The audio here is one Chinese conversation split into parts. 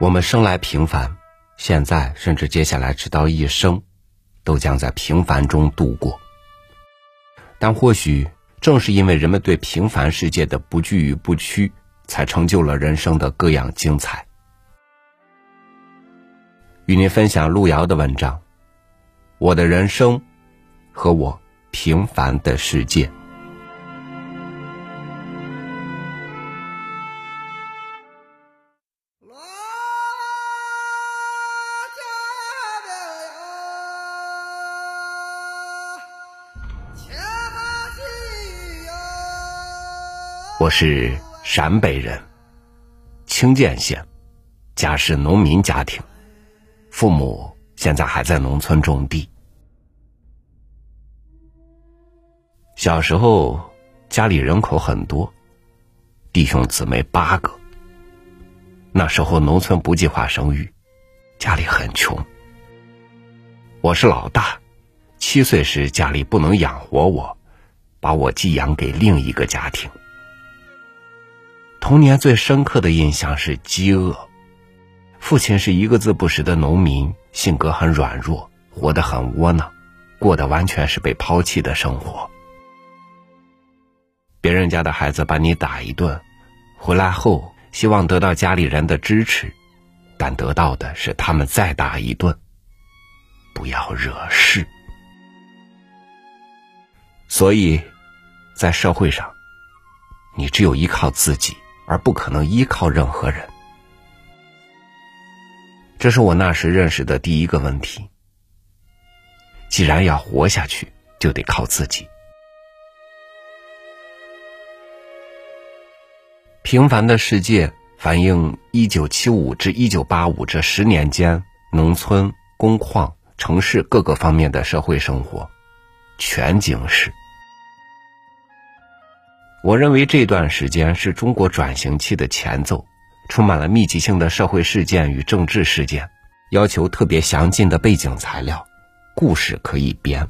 我们生来平凡，现在甚至接下来直到一生，都将在平凡中度过。但或许正是因为人们对平凡世界的不惧与不屈，才成就了人生的各样精彩。与您分享路遥的文章《我的人生和我平凡的世界》。我是陕北人，清涧县，家是农民家庭，父母现在还在农村种地。小时候家里人口很多，弟兄姊妹八个。那时候农村不计划生育，家里很穷。我是老大，七岁时家里不能养活我，把我寄养给另一个家庭。童年最深刻的印象是饥饿。父亲是一个字不识的农民，性格很软弱，活得很窝囊，过的完全是被抛弃的生活。别人家的孩子把你打一顿，回来后希望得到家里人的支持，但得到的是他们再打一顿。不要惹事。所以，在社会上，你只有依靠自己。而不可能依靠任何人，这是我那时认识的第一个问题。既然要活下去，就得靠自己。平凡的世界反映一九七五至一九八五这十年间农村、工矿、城市各个方面的社会生活全景式。我认为这段时间是中国转型期的前奏，充满了密集性的社会事件与政治事件，要求特别详尽的背景材料，故事可以编。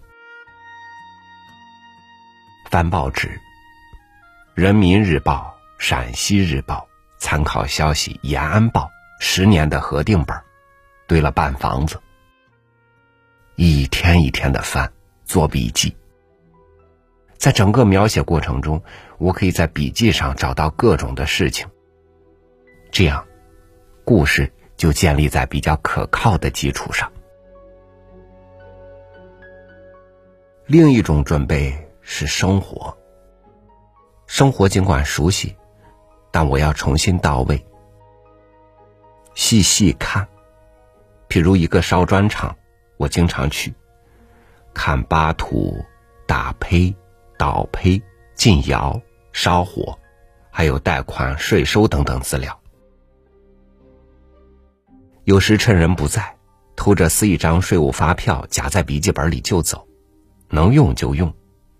翻报纸，《人民日报》《陕西日报》，参考消息《延安报》，十年的核定本，堆了半房子，一天一天的翻，做笔记。在整个描写过程中，我可以在笔记上找到各种的事情，这样，故事就建立在比较可靠的基础上。另一种准备是生活，生活尽管熟悉，但我要重新到位，细细看。譬如一个烧砖厂，我经常去，看扒土、打胚。倒胚、进窑、烧火，还有贷款、税收等等资料。有时趁人不在，偷着撕一张税务发票夹在笔记本里就走，能用就用。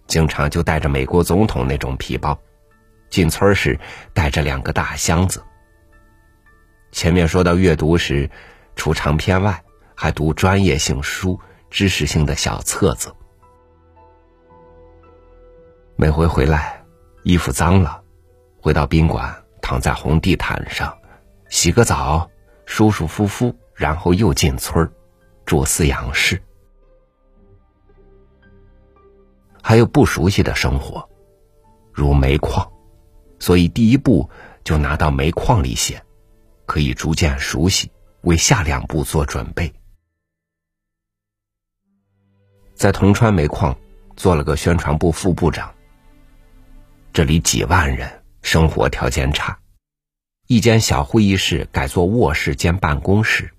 经常就带着美国总统那种皮包，进村时带着两个大箱子。前面说到阅读时，除长篇外，还读专业性书、知识性的小册子。每回回来，衣服脏了，回到宾馆，躺在红地毯上，洗个澡，舒舒服服，然后又进村儿，住饲养室。还有不熟悉的生活，如煤矿，所以第一步就拿到煤矿里写，可以逐渐熟悉，为下两步做准备。在铜川煤矿做了个宣传部副部长。这里几万人，生活条件差，一间小会议室改做卧室兼办公室。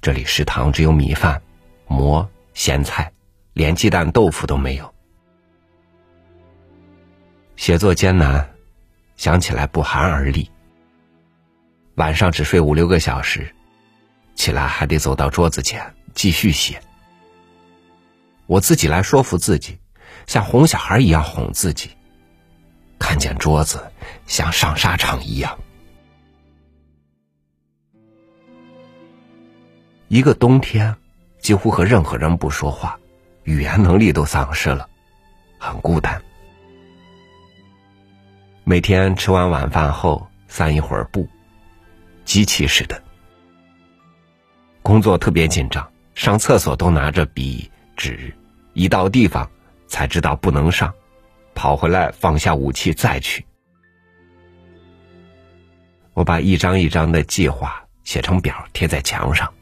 这里食堂只有米饭、馍、咸菜，连鸡蛋、豆腐都没有。写作艰难，想起来不寒而栗。晚上只睡五六个小时，起来还得走到桌子前继续写。我自己来说服自己，像哄小孩一样哄自己。看见桌子，像上沙场一样。一个冬天，几乎和任何人不说话，语言能力都丧失了，很孤单。每天吃完晚饭后散一会儿步，机器似的工作特别紧张，上厕所都拿着笔纸，一到地方才知道不能上，跑回来放下武器再去。我把一张一张的计划写成表贴在墙上，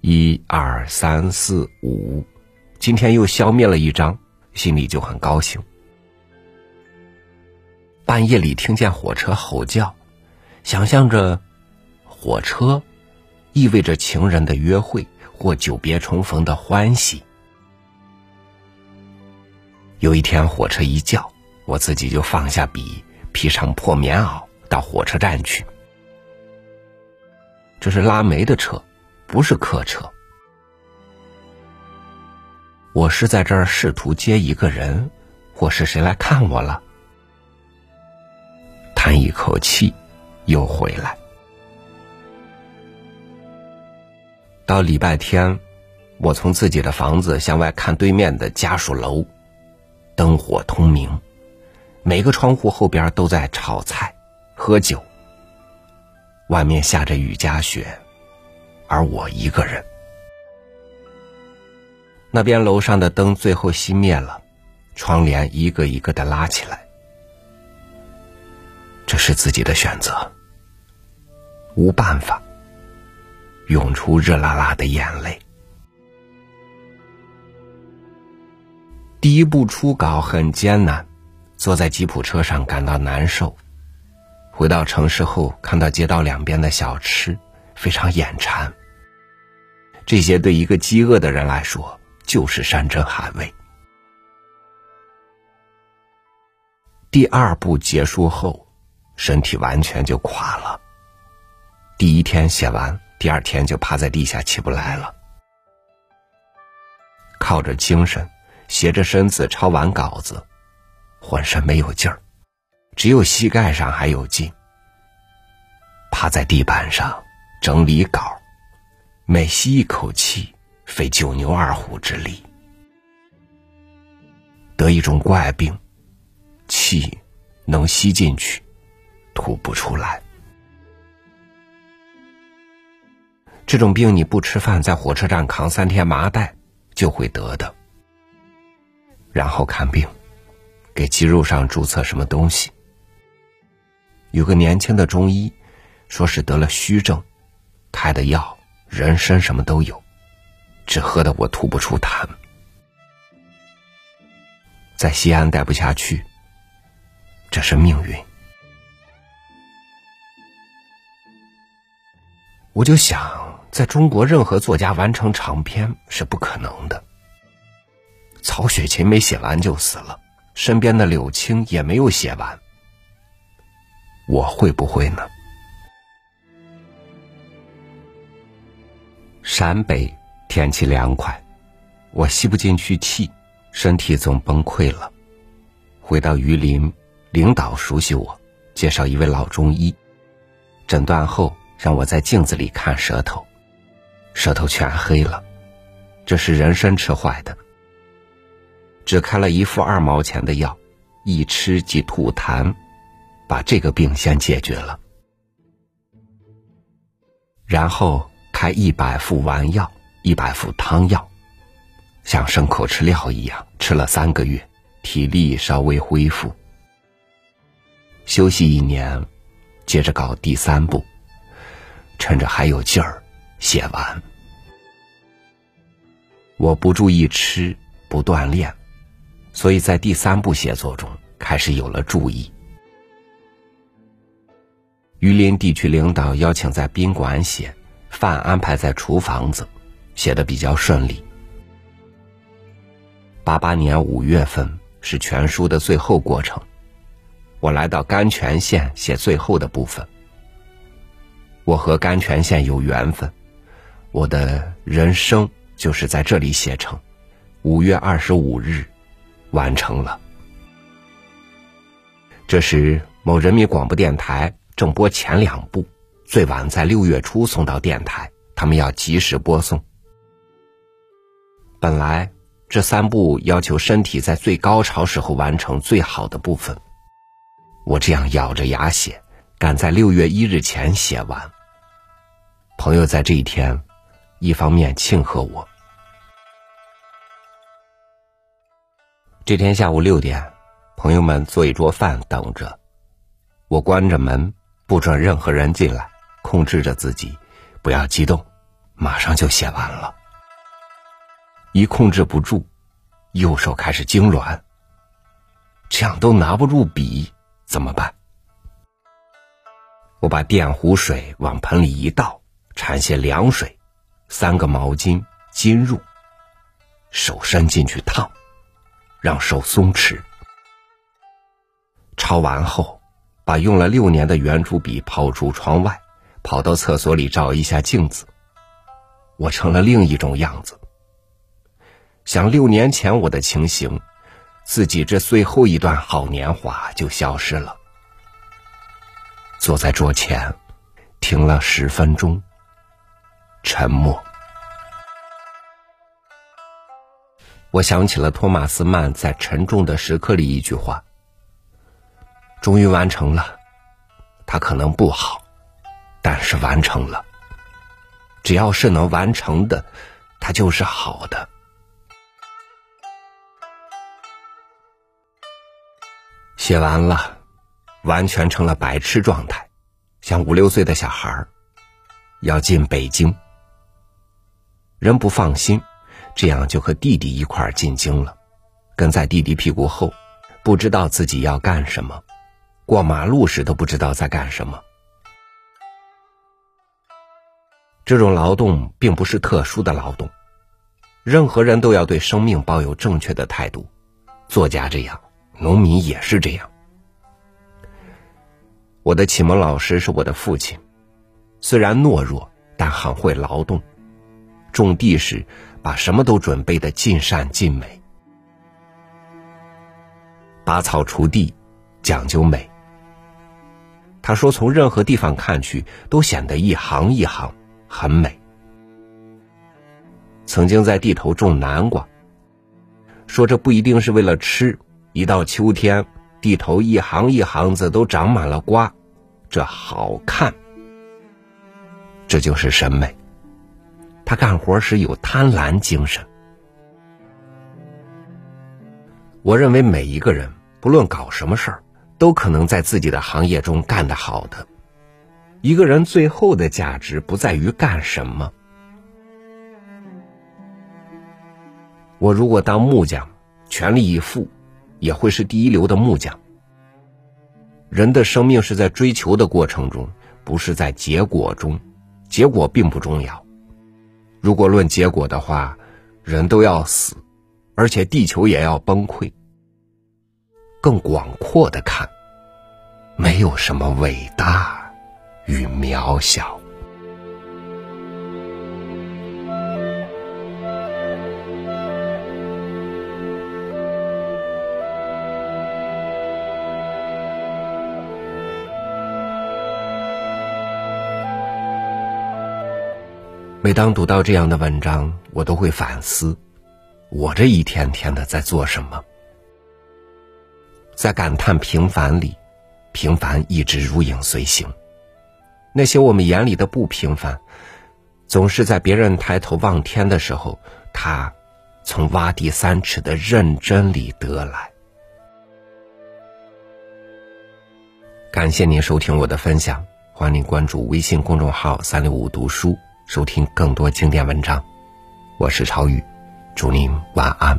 一二三四五，今天又消灭了一张，心里就很高兴。半夜里听见火车吼叫，想象着火车。意味着情人的约会或久别重逢的欢喜。有一天火车一叫，我自己就放下笔，披上破棉袄到火车站去。这是拉煤的车，不是客车。我是在这儿试图接一个人，或是谁来看我了？叹一口气，又回来。到礼拜天，我从自己的房子向外看对面的家属楼，灯火通明，每个窗户后边都在炒菜、喝酒。外面下着雨夹雪，而我一个人。那边楼上的灯最后熄灭了，窗帘一个一个的拉起来。这是自己的选择，无办法。涌出热辣辣的眼泪。第一部初稿很艰难，坐在吉普车上感到难受。回到城市后，看到街道两边的小吃，非常眼馋。这些对一个饥饿的人来说就是山珍海味。第二部结束后，身体完全就垮了。第一天写完。第二天就趴在地下起不来了，靠着精神，斜着身子抄完稿子，浑身没有劲儿，只有膝盖上还有劲。趴在地板上整理稿，每吸一口气，费九牛二虎之力，得一种怪病，气能吸进去，吐不出来。这种病你不吃饭，在火车站扛三天麻袋就会得的。然后看病，给肌肉上注册什么东西。有个年轻的中医，说是得了虚症，开的药、人参什么都有，只喝的我吐不出痰。在西安待不下去，这是命运。我就想。在中国，任何作家完成长篇是不可能的。曹雪芹没写完就死了，身边的柳青也没有写完。我会不会呢？陕北天气凉快，我吸不进去气，身体总崩溃了。回到榆林，领导熟悉我，介绍一位老中医，诊断后让我在镜子里看舌头。舌头全黑了，这是人参吃坏的。只开了一副二毛钱的药，一吃即吐痰，把这个病先解决了。然后开一百副丸药，一百副汤药，像牲口吃料一样，吃了三个月，体力稍微恢复。休息一年，接着搞第三步，趁着还有劲儿。写完，我不注意吃，不锻炼，所以在第三部写作中开始有了注意。榆林地区领导邀请在宾馆写，饭安排在厨房子，写的比较顺利。八八年五月份是全书的最后过程，我来到甘泉县写最后的部分。我和甘泉县有缘分。我的人生就是在这里写成，五月二十五日完成了。这时某人民广播电台正播前两部，最晚在六月初送到电台，他们要及时播送。本来这三部要求身体在最高潮时候完成最好的部分，我这样咬着牙写，赶在六月一日前写完。朋友在这一天。一方面庆贺我。这天下午六点，朋友们做一桌饭等着，我关着门，不准任何人进来，控制着自己，不要激动，马上就写完了。一控制不住，右手开始痉挛，这样都拿不住笔，怎么办？我把电壶水往盆里一倒，掺些凉水，三个毛巾浸入，手伸进去烫，让手松弛。抄完后，把用了六年的圆珠笔抛出窗外，跑到厕所里照一下镜子。我成了另一种样子。想六年前我的情形，自己这最后一段好年华就消失了。坐在桌前，听了十分钟，沉默。我想起了托马斯曼在《沉重的时刻》里一句话：“终于完成了，它可能不好，但是完成了。只要是能完成的，它就是好的。”写完了。完全成了白痴状态，像五六岁的小孩，要进北京。人不放心，这样就和弟弟一块儿进京了，跟在弟弟屁股后，不知道自己要干什么，过马路时都不知道在干什么。这种劳动并不是特殊的劳动，任何人都要对生命抱有正确的态度。作家这样，农民也是这样。我的启蒙老师是我的父亲，虽然懦弱，但很会劳动。种地时，把什么都准备的尽善尽美；拔草锄地，讲究美。他说，从任何地方看去，都显得一行一行很美。曾经在地头种南瓜，说这不一定是为了吃，一到秋天。地头一行一行子都长满了瓜，这好看。这就是审美。他干活时有贪婪精神。我认为每一个人不论搞什么事儿，都可能在自己的行业中干得好的。一个人最后的价值不在于干什么。我如果当木匠，全力以赴。也会是第一流的木匠。人的生命是在追求的过程中，不是在结果中。结果并不重要。如果论结果的话，人都要死，而且地球也要崩溃。更广阔的看，没有什么伟大与渺小。每当读到这样的文章，我都会反思：我这一天天的在做什么？在感叹平凡里，平凡一直如影随形。那些我们眼里的不平凡，总是在别人抬头望天的时候，他从挖地三尺的认真里得来。感谢您收听我的分享，欢迎关注微信公众号“三六五读书”。收听更多经典文章，我是朝雨，祝您晚安，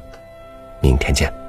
明天见。